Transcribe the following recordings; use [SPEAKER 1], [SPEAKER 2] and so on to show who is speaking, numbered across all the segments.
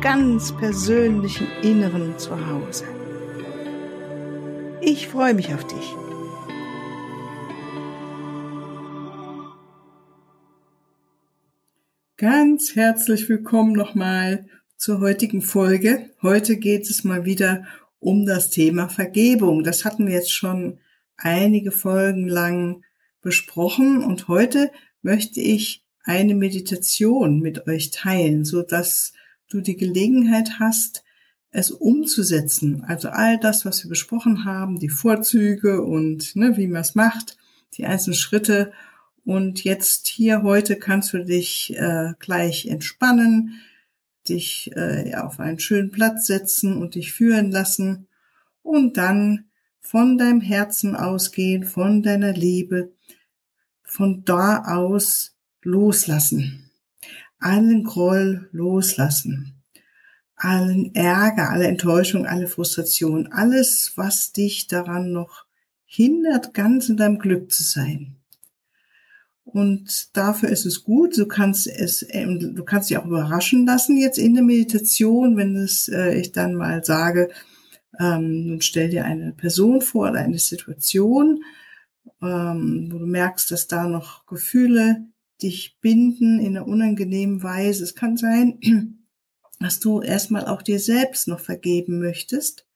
[SPEAKER 1] ganz persönlichen Inneren zu Hause. Ich freue mich auf dich. Ganz herzlich willkommen nochmal zur heutigen Folge. Heute geht es mal wieder um das Thema Vergebung. Das hatten wir jetzt schon einige Folgen lang besprochen und heute möchte ich eine Meditation mit euch teilen, so dass du die Gelegenheit hast, es umzusetzen. Also all das, was wir besprochen haben, die Vorzüge und ne, wie man es macht, die einzelnen Schritte. Und jetzt hier heute kannst du dich äh, gleich entspannen, dich äh, auf einen schönen Platz setzen und dich führen lassen und dann von deinem Herzen ausgehen, von deiner Liebe, von da aus loslassen. Allen Groll loslassen. Allen Ärger, alle Enttäuschung, alle Frustration, alles, was dich daran noch hindert, ganz in deinem Glück zu sein. Und dafür ist es gut. Du kannst es, ähm, du kannst dich auch überraschen lassen jetzt in der Meditation, wenn es, äh, ich dann mal sage, ähm, nun stell dir eine Person vor oder eine Situation, ähm, wo du merkst, dass da noch Gefühle dich binden in einer unangenehmen Weise. Es kann sein, dass du erstmal auch dir selbst noch vergeben möchtest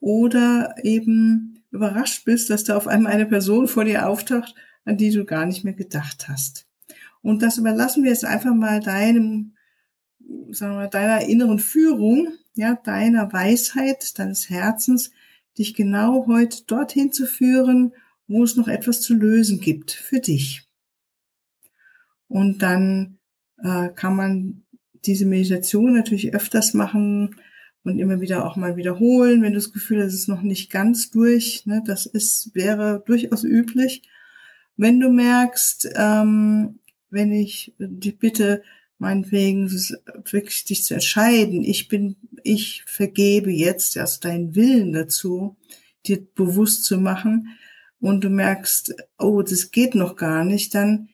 [SPEAKER 1] oder eben überrascht bist, dass da auf einmal eine Person vor dir auftaucht, an die du gar nicht mehr gedacht hast. Und das überlassen wir jetzt einfach mal deinem, sagen wir, deiner inneren Führung, ja, deiner Weisheit, deines Herzens, dich genau heute dorthin zu führen, wo es noch etwas zu lösen gibt für dich. Und dann äh, kann man diese Meditation natürlich öfters machen und immer wieder auch mal wiederholen, wenn du das Gefühl hast, es ist noch nicht ganz durch. Ne, das ist, wäre durchaus üblich. Wenn du merkst, ähm, wenn ich dich bitte, meinetwegen wirklich dich zu entscheiden, ich bin, ich vergebe jetzt erst deinen Willen dazu, dir bewusst zu machen und du merkst, oh, das geht noch gar nicht, dann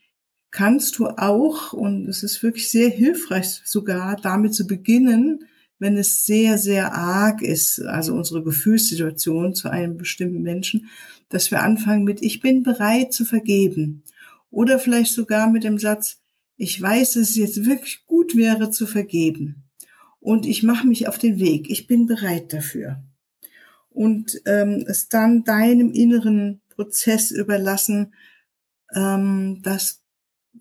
[SPEAKER 1] kannst du auch, und es ist wirklich sehr hilfreich sogar, damit zu beginnen, wenn es sehr, sehr arg ist, also unsere Gefühlssituation zu einem bestimmten Menschen, dass wir anfangen mit, ich bin bereit zu vergeben. Oder vielleicht sogar mit dem Satz, ich weiß, dass es jetzt wirklich gut wäre zu vergeben. Und ich mache mich auf den Weg. Ich bin bereit dafür. Und ähm, es dann deinem inneren Prozess überlassen, ähm, dass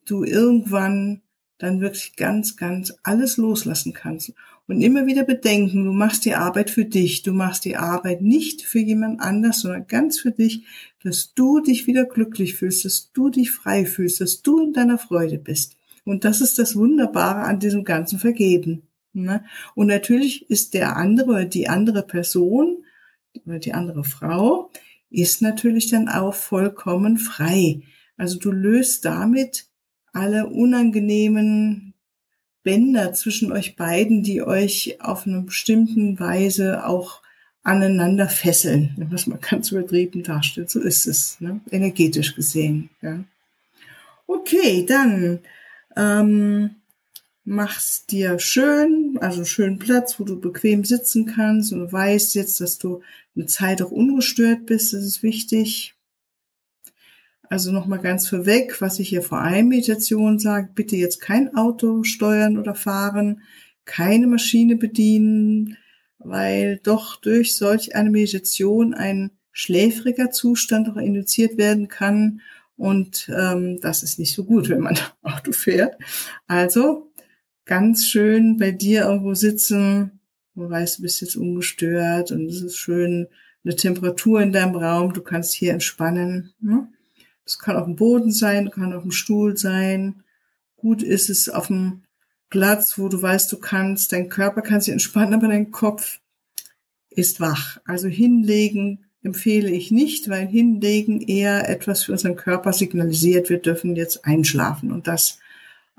[SPEAKER 1] du irgendwann dann wirklich ganz, ganz alles loslassen kannst. Und immer wieder bedenken, du machst die Arbeit für dich. Du machst die Arbeit nicht für jemand anders, sondern ganz für dich, dass du dich wieder glücklich fühlst, dass du dich frei fühlst, dass du in deiner Freude bist. Und das ist das Wunderbare an diesem ganzen Vergeben. Ne? Und natürlich ist der andere oder die andere Person oder die andere Frau ist natürlich dann auch vollkommen frei. Also du löst damit alle unangenehmen Bänder zwischen euch beiden, die euch auf eine bestimmten Weise auch aneinander fesseln, was man ganz übertrieben darstellt. So ist es, ne? energetisch gesehen. Ja. Okay, dann ähm, mach's dir schön, also einen schönen Platz, wo du bequem sitzen kannst und weißt jetzt, dass du eine Zeit auch ungestört bist. Das ist wichtig. Also nochmal ganz vorweg, was ich hier vor allem Meditation sage, bitte jetzt kein Auto steuern oder fahren, keine Maschine bedienen, weil doch durch solch eine Meditation ein schläfriger Zustand auch induziert werden kann und ähm, das ist nicht so gut, wenn man Auto fährt. Also ganz schön bei dir irgendwo sitzen, du weißt, du bist jetzt ungestört und es ist schön eine Temperatur in deinem Raum, du kannst hier entspannen. Ne? Es kann auf dem Boden sein, kann auf dem Stuhl sein. Gut ist es auf dem Platz, wo du weißt, du kannst, dein Körper kann sich entspannen, aber dein Kopf ist wach. Also hinlegen empfehle ich nicht, weil hinlegen eher etwas für unseren Körper signalisiert, wir dürfen jetzt einschlafen. Und das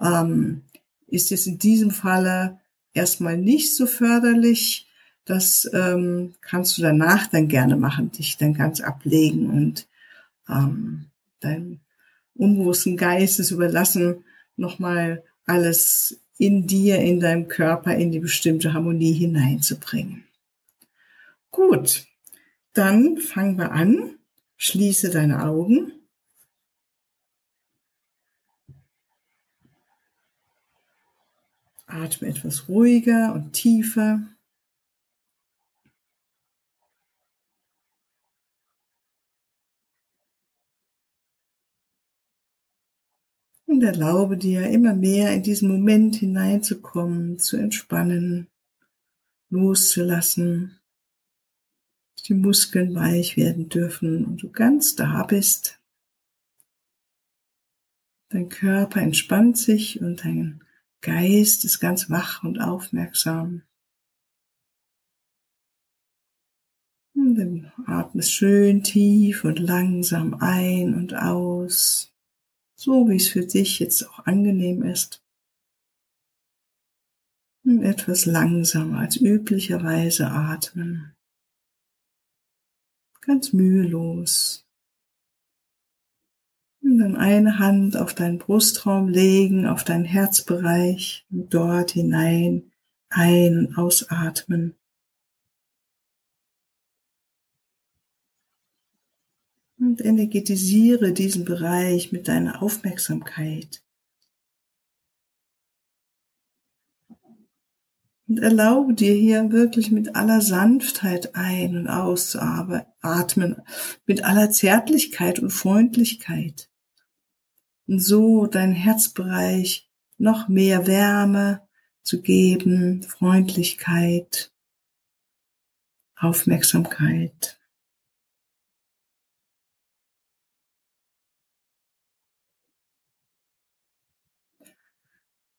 [SPEAKER 1] ähm, ist jetzt in diesem Falle erstmal nicht so förderlich. Das ähm, kannst du danach dann gerne machen, dich dann ganz ablegen und ähm, deinem unbewussten Geistes überlassen, nochmal alles in dir, in deinem Körper, in die bestimmte Harmonie hineinzubringen. Gut, dann fangen wir an. Schließe deine Augen. Atme etwas ruhiger und tiefer. Und erlaube dir immer mehr in diesen Moment hineinzukommen, zu entspannen, loszulassen, dass die Muskeln weich werden dürfen und du ganz da bist. Dein Körper entspannt sich und dein Geist ist ganz wach und aufmerksam. Und dann atmest schön tief und langsam ein und aus so wie es für dich jetzt auch angenehm ist. Und etwas langsamer als üblicherweise atmen. Ganz mühelos. Und dann eine Hand auf deinen Brustraum legen, auf deinen Herzbereich und dort hinein ein- und ausatmen. Und energetisiere diesen Bereich mit deiner Aufmerksamkeit. Und erlaube dir hier wirklich mit aller Sanftheit ein- und auszuatmen, mit aller Zärtlichkeit und Freundlichkeit. Und so dein Herzbereich noch mehr Wärme zu geben, Freundlichkeit, Aufmerksamkeit.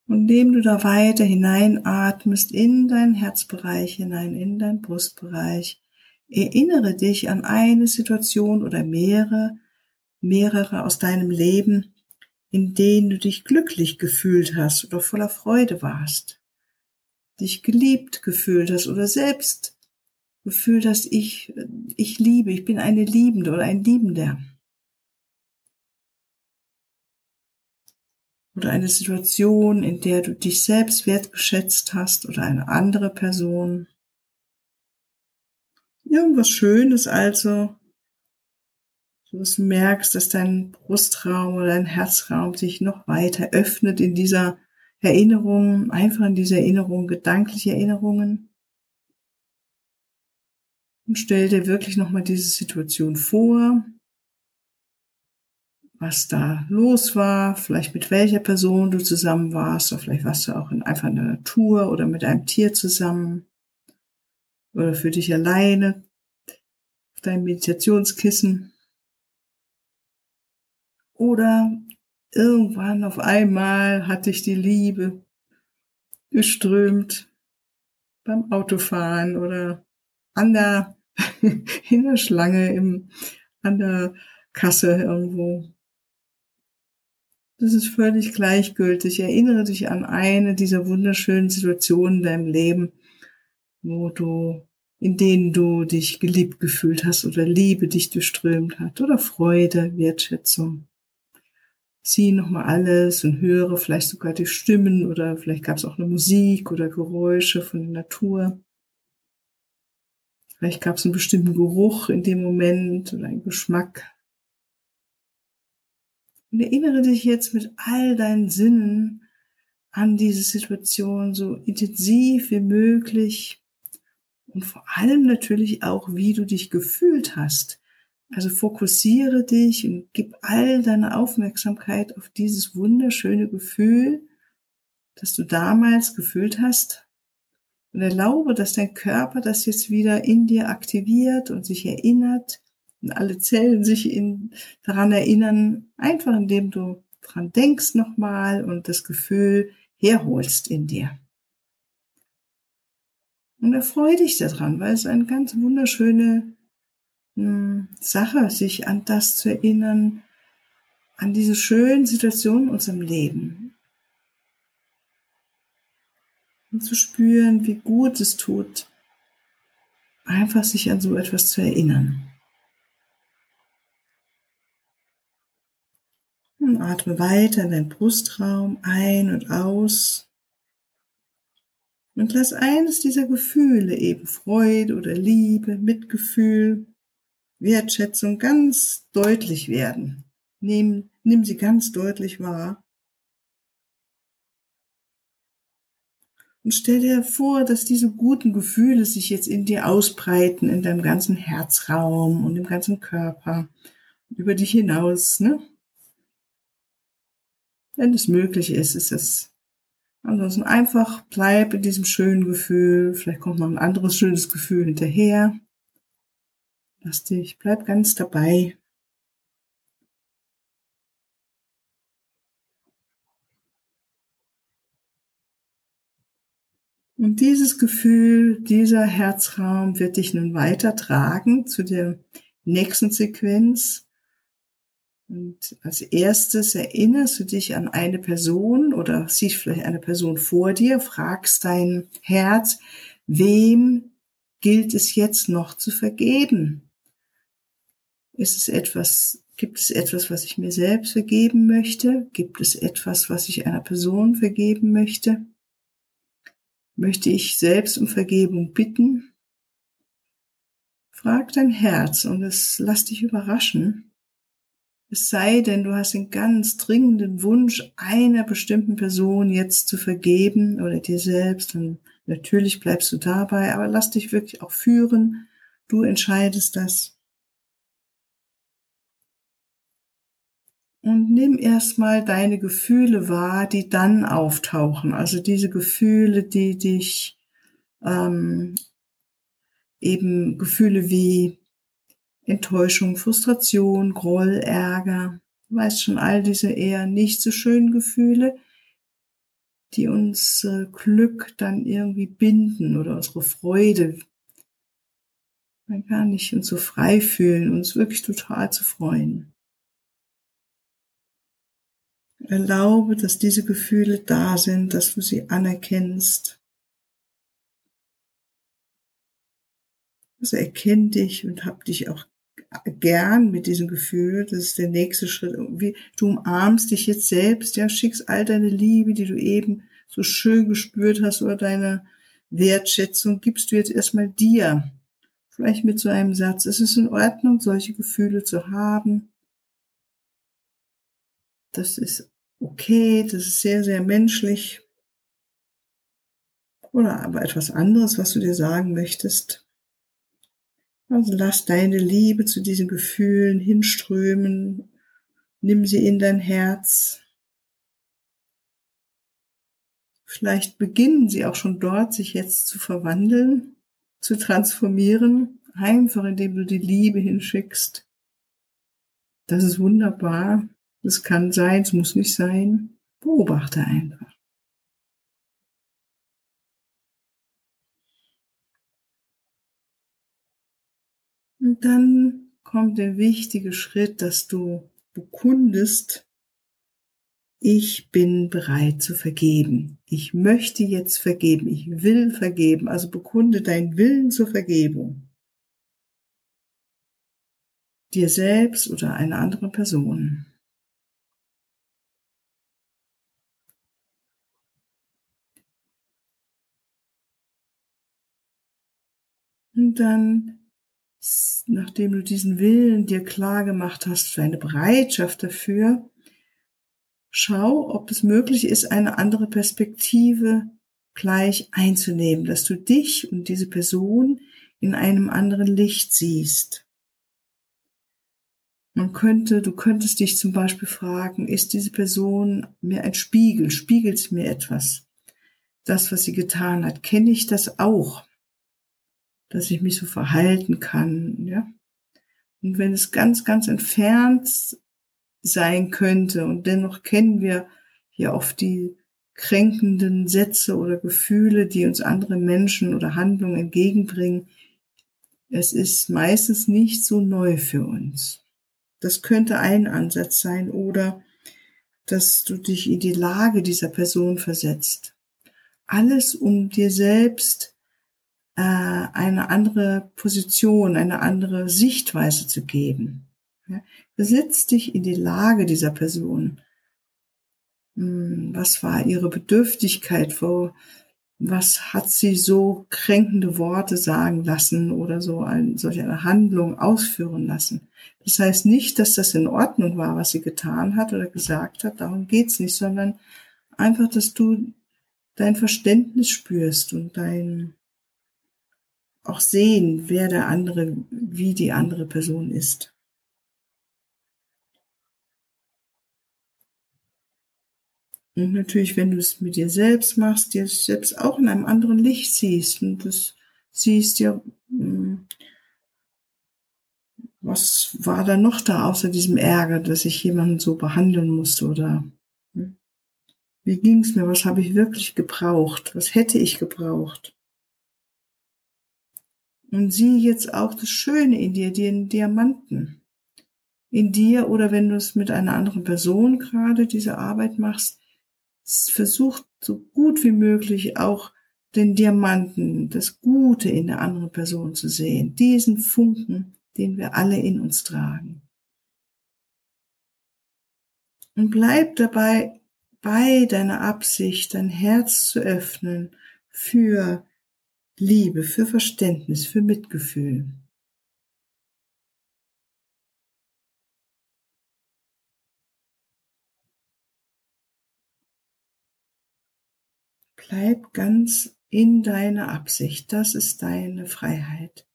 [SPEAKER 1] Indem du da weiter hineinatmest in deinen Herzbereich hinein, in deinen Brustbereich, erinnere dich an eine Situation oder mehrere, mehrere aus deinem Leben, in denen du dich glücklich gefühlt hast oder voller Freude warst, dich geliebt gefühlt hast oder selbst gefühlt hast, ich, ich liebe, ich bin eine Liebende oder ein Liebender. Oder eine Situation, in der du dich selbst wertgeschätzt hast oder eine andere Person. Irgendwas Schönes also, du merkst, dass dein Brustraum oder dein Herzraum sich noch weiter öffnet in dieser Erinnerung, einfach in dieser Erinnerung, gedankliche Erinnerungen. Und stell dir wirklich nochmal diese Situation vor, was da los war, vielleicht mit welcher Person du zusammen warst, oder vielleicht warst du auch in einfach in der Natur oder mit einem Tier zusammen oder für dich alleine auf deinem Meditationskissen. Oder irgendwann auf einmal hat dich die Liebe geströmt beim Autofahren oder an der in der Schlange im an der Kasse irgendwo das ist völlig gleichgültig. Erinnere dich an eine dieser wunderschönen Situationen in deinem Leben, wo du, in denen du dich geliebt gefühlt hast oder Liebe dich durchströmt hat oder Freude, Wertschätzung. Sieh nochmal alles und höre vielleicht sogar die Stimmen oder vielleicht gab es auch eine Musik oder Geräusche von der Natur. Vielleicht gab es einen bestimmten Geruch in dem Moment oder einen Geschmack. Und erinnere dich jetzt mit all deinen Sinnen an diese Situation so intensiv wie möglich und vor allem natürlich auch, wie du dich gefühlt hast. Also fokussiere dich und gib all deine Aufmerksamkeit auf dieses wunderschöne Gefühl, das du damals gefühlt hast. Und erlaube, dass dein Körper das jetzt wieder in dir aktiviert und sich erinnert alle Zellen sich in, daran erinnern, einfach indem du dran denkst nochmal und das Gefühl herholst in dir. Und erfreue dich daran, weil es eine ganz wunderschöne hm, Sache, sich an das zu erinnern, an diese schönen Situationen in unserem Leben. Und zu spüren, wie gut es tut, einfach sich an so etwas zu erinnern. Und atme weiter in deinen Brustraum ein und aus. Und lass eines dieser Gefühle, eben Freude oder Liebe, Mitgefühl, Wertschätzung ganz deutlich werden. Nimm, nimm sie ganz deutlich wahr. Und stell dir vor, dass diese guten Gefühle sich jetzt in dir ausbreiten, in deinem ganzen Herzraum und im ganzen Körper, über dich hinaus, ne? Wenn es möglich ist, ist es. Ansonsten einfach bleib in diesem schönen Gefühl. Vielleicht kommt noch ein anderes schönes Gefühl hinterher. Lass dich, bleib ganz dabei. Und dieses Gefühl, dieser Herzraum wird dich nun weiter tragen zu der nächsten Sequenz. Und als erstes erinnerst du dich an eine Person oder siehst vielleicht eine Person vor dir, fragst dein Herz, wem gilt es jetzt noch zu vergeben? Ist es etwas, gibt es etwas, was ich mir selbst vergeben möchte? Gibt es etwas, was ich einer Person vergeben möchte? Möchte ich selbst um Vergebung bitten? Frag dein Herz und es lass dich überraschen. Es sei denn, du hast den ganz dringenden Wunsch, einer bestimmten Person jetzt zu vergeben oder dir selbst. Und natürlich bleibst du dabei, aber lass dich wirklich auch führen. Du entscheidest das. Und nimm erstmal deine Gefühle wahr, die dann auftauchen. Also diese Gefühle, die dich ähm, eben Gefühle wie Enttäuschung, Frustration, Groll, Ärger. Du weißt schon, all diese eher nicht so schönen Gefühle, die uns äh, Glück dann irgendwie binden oder unsere Freude. Man kann nicht uns so frei fühlen, uns wirklich total zu freuen. Erlaube, dass diese Gefühle da sind, dass du sie anerkennst. Also erkenn dich und hab dich auch gern mit diesem Gefühl, das ist der nächste Schritt. Wie, du umarmst dich jetzt selbst, ja, schickst all deine Liebe, die du eben so schön gespürt hast, oder deine Wertschätzung, gibst du jetzt erstmal dir. Vielleicht mit so einem Satz. Es ist in Ordnung, solche Gefühle zu haben. Das ist okay, das ist sehr, sehr menschlich. Oder aber etwas anderes, was du dir sagen möchtest. Also lass deine Liebe zu diesen Gefühlen hinströmen. Nimm sie in dein Herz. Vielleicht beginnen sie auch schon dort, sich jetzt zu verwandeln, zu transformieren, einfach indem du die Liebe hinschickst. Das ist wunderbar. Das kann sein, es muss nicht sein. Beobachte einfach. Und dann kommt der wichtige Schritt, dass du bekundest, ich bin bereit zu vergeben. Ich möchte jetzt vergeben. Ich will vergeben. Also bekunde deinen Willen zur Vergebung. Dir selbst oder einer anderen Person. Und dann nachdem du diesen Willen dir klar gemacht hast, deine Bereitschaft dafür, schau, ob es möglich ist, eine andere Perspektive gleich einzunehmen, dass du dich und diese Person in einem anderen Licht siehst. Man könnte, du könntest dich zum Beispiel fragen, ist diese Person mir ein Spiegel? Spiegelt sie mir etwas? Das, was sie getan hat, kenne ich das auch? Dass ich mich so verhalten kann, ja. Und wenn es ganz, ganz entfernt sein könnte und dennoch kennen wir hier oft die kränkenden Sätze oder Gefühle, die uns andere Menschen oder Handlungen entgegenbringen, es ist meistens nicht so neu für uns. Das könnte ein Ansatz sein oder dass du dich in die Lage dieser Person versetzt. Alles, um dir selbst äh, eine andere Position, eine andere Sichtweise zu geben. Ja? Dich in die Lage dieser Person. Hm, was war ihre Bedürftigkeit? Wo, was hat sie so kränkende Worte sagen lassen oder so ein, solch eine Handlung ausführen lassen? Das heißt nicht, dass das in Ordnung war, was sie getan hat oder gesagt hat. Darum geht's nicht, sondern einfach, dass du dein Verständnis spürst und dein auch sehen, wer der andere, wie die andere Person ist. Und natürlich, wenn du es mit dir selbst machst, dir selbst auch in einem anderen Licht siehst und das siehst ja, hm, was war da noch da außer diesem Ärger, dass ich jemanden so behandeln musste oder hm? wie ging es mir, was habe ich wirklich gebraucht, was hätte ich gebraucht. Und sieh jetzt auch das Schöne in dir, den Diamanten. In dir oder wenn du es mit einer anderen Person gerade diese Arbeit machst, versucht so gut wie möglich auch den Diamanten, das Gute in der anderen Person zu sehen, diesen Funken, den wir alle in uns tragen. Und bleib dabei bei deiner Absicht, dein Herz zu öffnen für Liebe, für Verständnis, für Mitgefühl. Bleib ganz in deiner Absicht. Das ist deine Freiheit.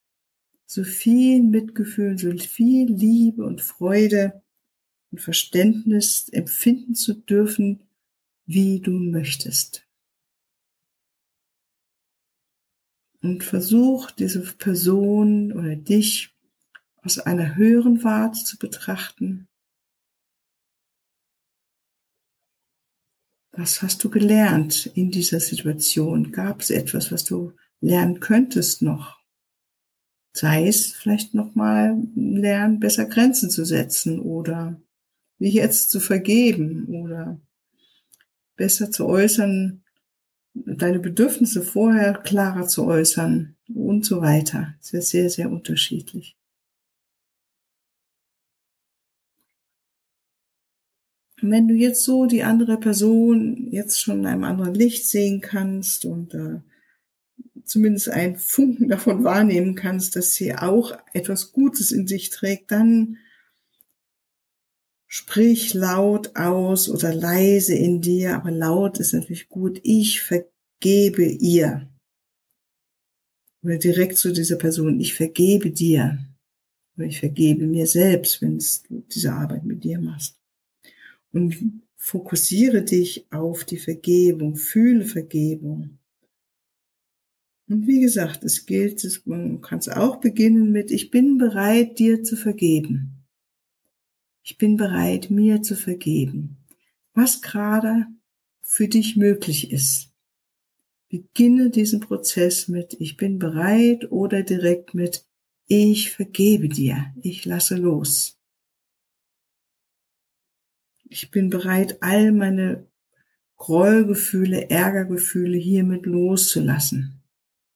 [SPEAKER 1] So viel Mitgefühl, so viel Liebe und Freude und Verständnis empfinden zu dürfen, wie du möchtest. Und versuch diese Person oder dich aus einer höheren Warte zu betrachten Was hast du gelernt in dieser Situation? Gab es etwas, was du lernen könntest noch? Sei es vielleicht nochmal lernen, besser Grenzen zu setzen oder wie jetzt zu vergeben oder besser zu äußern, deine Bedürfnisse vorher klarer zu äußern und so weiter. Das ist sehr, sehr unterschiedlich. Wenn du jetzt so die andere Person jetzt schon in einem anderen Licht sehen kannst und äh, zumindest einen Funken davon wahrnehmen kannst, dass sie auch etwas Gutes in sich trägt, dann sprich laut aus oder leise in dir, aber laut ist natürlich gut. Ich vergebe ihr. Oder direkt zu dieser Person, ich vergebe dir. Oder ich vergebe mir selbst, wenn du diese Arbeit mit dir machst und fokussiere dich auf die Vergebung, fühle Vergebung. Und wie gesagt, es gilt, man kann es auch beginnen mit, ich bin bereit, dir zu vergeben. Ich bin bereit, mir zu vergeben. Was gerade für dich möglich ist. Beginne diesen Prozess mit, ich bin bereit oder direkt mit, ich vergebe dir, ich lasse los. Ich bin bereit, all meine Grollgefühle, Ärgergefühle hiermit loszulassen.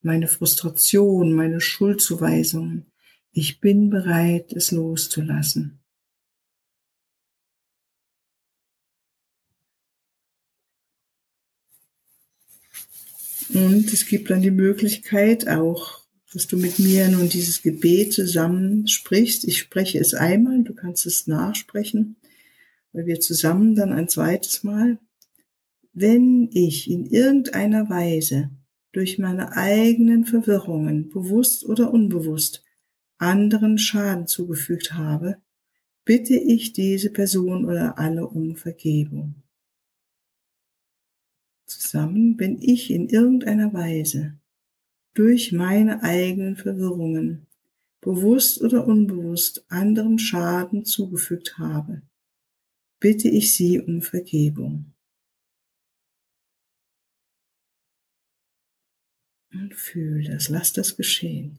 [SPEAKER 1] Meine Frustration, meine Schuldzuweisungen. Ich bin bereit, es loszulassen. Und es gibt dann die Möglichkeit auch, dass du mit mir nun dieses Gebet zusammen sprichst. Ich spreche es einmal, du kannst es nachsprechen weil wir zusammen dann ein zweites Mal, wenn ich in irgendeiner Weise durch meine eigenen Verwirrungen, bewusst oder unbewusst, anderen Schaden zugefügt habe, bitte ich diese Person oder alle um Vergebung. Zusammen, wenn ich in irgendeiner Weise durch meine eigenen Verwirrungen, bewusst oder unbewusst, anderen Schaden zugefügt habe, bitte ich Sie um Vergebung. Und fühl das, lass das geschehen.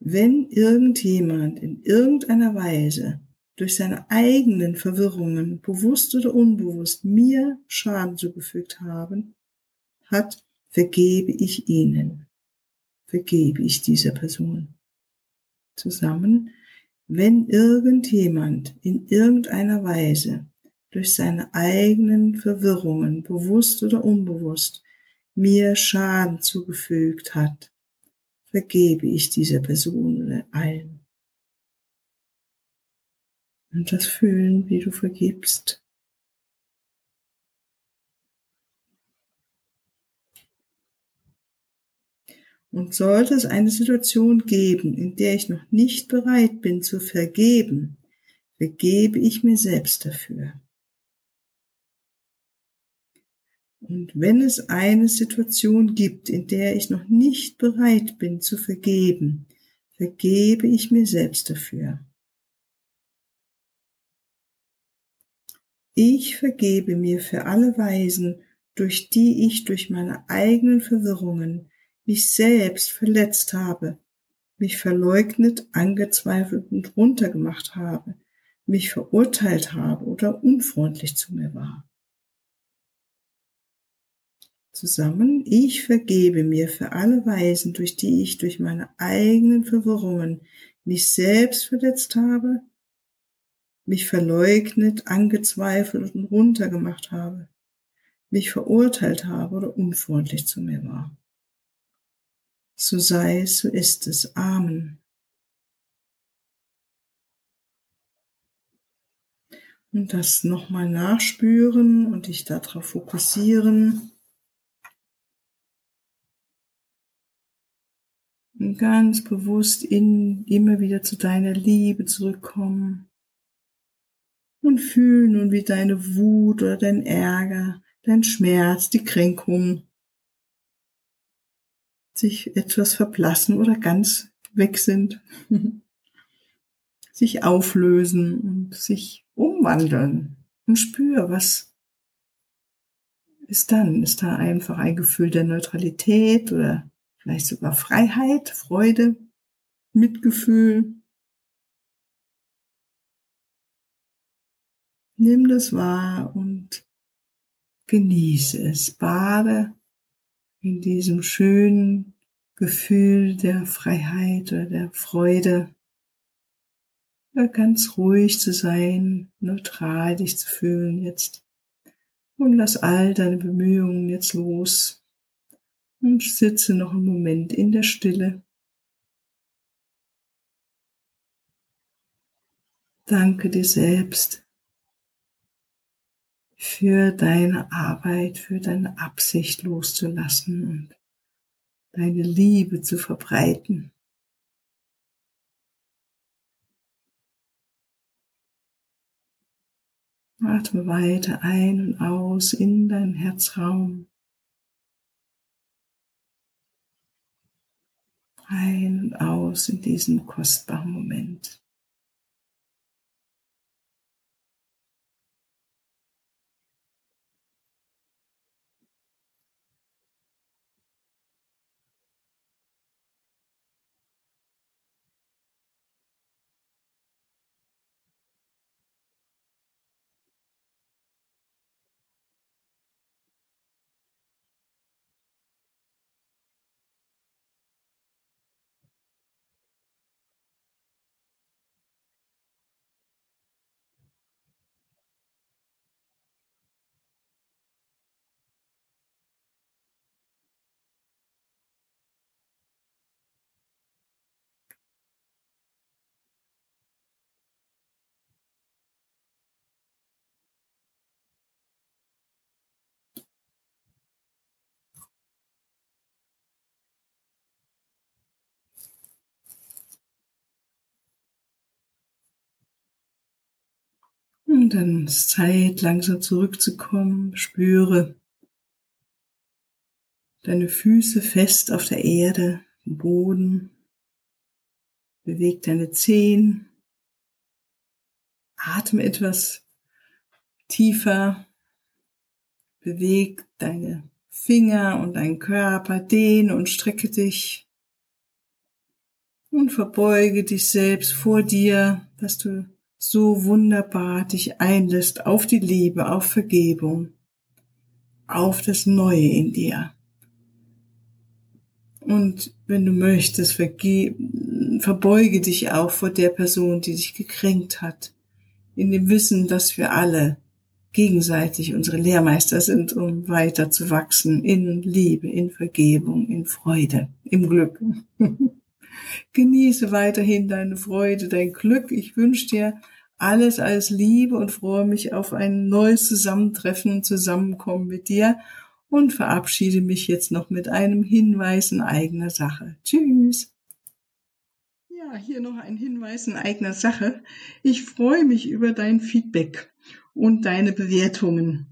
[SPEAKER 1] Wenn irgendjemand in irgendeiner Weise durch seine eigenen Verwirrungen, bewusst oder unbewusst, mir Schaden zugefügt haben, hat, vergebe ich ihnen, vergebe ich dieser Person. Zusammen, wenn irgendjemand in irgendeiner Weise durch seine eigenen Verwirrungen, bewusst oder unbewusst, mir Schaden zugefügt hat, vergebe ich dieser Person oder allen. Und das Fühlen, wie du vergibst. Und sollte es eine Situation geben, in der ich noch nicht bereit bin zu vergeben, vergebe ich mir selbst dafür. Und wenn es eine Situation gibt, in der ich noch nicht bereit bin zu vergeben, vergebe ich mir selbst dafür. Ich vergebe mir für alle Weisen, durch die ich durch meine eigenen Verwirrungen mich selbst verletzt habe, mich verleugnet, angezweifelt und runtergemacht habe, mich verurteilt habe oder unfreundlich zu mir war zusammen. Ich vergebe mir für alle Weisen, durch die ich durch meine eigenen Verwirrungen mich selbst verletzt habe, mich verleugnet, angezweifelt und runtergemacht habe, mich verurteilt habe oder unfreundlich zu mir war. So sei es, so ist es. Amen. Und das nochmal nachspüren und dich darauf fokussieren. Und ganz bewusst in, immer wieder zu deiner Liebe zurückkommen. Und fühlen nun, wie deine Wut oder dein Ärger, dein Schmerz, die Kränkung sich etwas verblassen oder ganz weg sind, sich auflösen und sich umwandeln. Und spür, was ist dann? Ist da einfach ein Gefühl der Neutralität oder vielleicht sogar Freiheit, Freude, Mitgefühl. Nimm das wahr und genieße es. Bade in diesem schönen Gefühl der Freiheit oder der Freude. Oder ganz ruhig zu sein, neutral dich zu fühlen jetzt. Und lass all deine Bemühungen jetzt los und sitze noch einen Moment in der Stille. Danke dir selbst für deine Arbeit, für deine Absicht loszulassen und deine Liebe zu verbreiten. Atme weiter ein und aus in deinen Herzraum. ein und aus in diesem kostbaren Moment. Und dann ist Zeit, langsam zurückzukommen. Spüre deine Füße fest auf der Erde, im Boden. Beweg deine Zehen. Atme etwas tiefer Beweg deine Finger und deinen Körper, dehne und strecke dich und verbeuge dich selbst vor dir, dass du so wunderbar dich einlässt auf die Liebe, auf Vergebung, auf das Neue in dir. Und wenn du möchtest, verbeuge dich auch vor der Person, die dich gekränkt hat, in dem Wissen, dass wir alle gegenseitig unsere Lehrmeister sind, um weiter zu wachsen in Liebe, in Vergebung, in Freude, im Glück. Genieße weiterhin deine Freude, dein Glück. Ich wünsche dir alles als Liebe und freue mich auf ein neues Zusammentreffen und Zusammenkommen mit dir und verabschiede mich jetzt noch mit einem Hinweis in eigener Sache. Tschüss. Ja, hier noch ein Hinweis in eigener Sache. Ich freue mich über dein Feedback und deine Bewertungen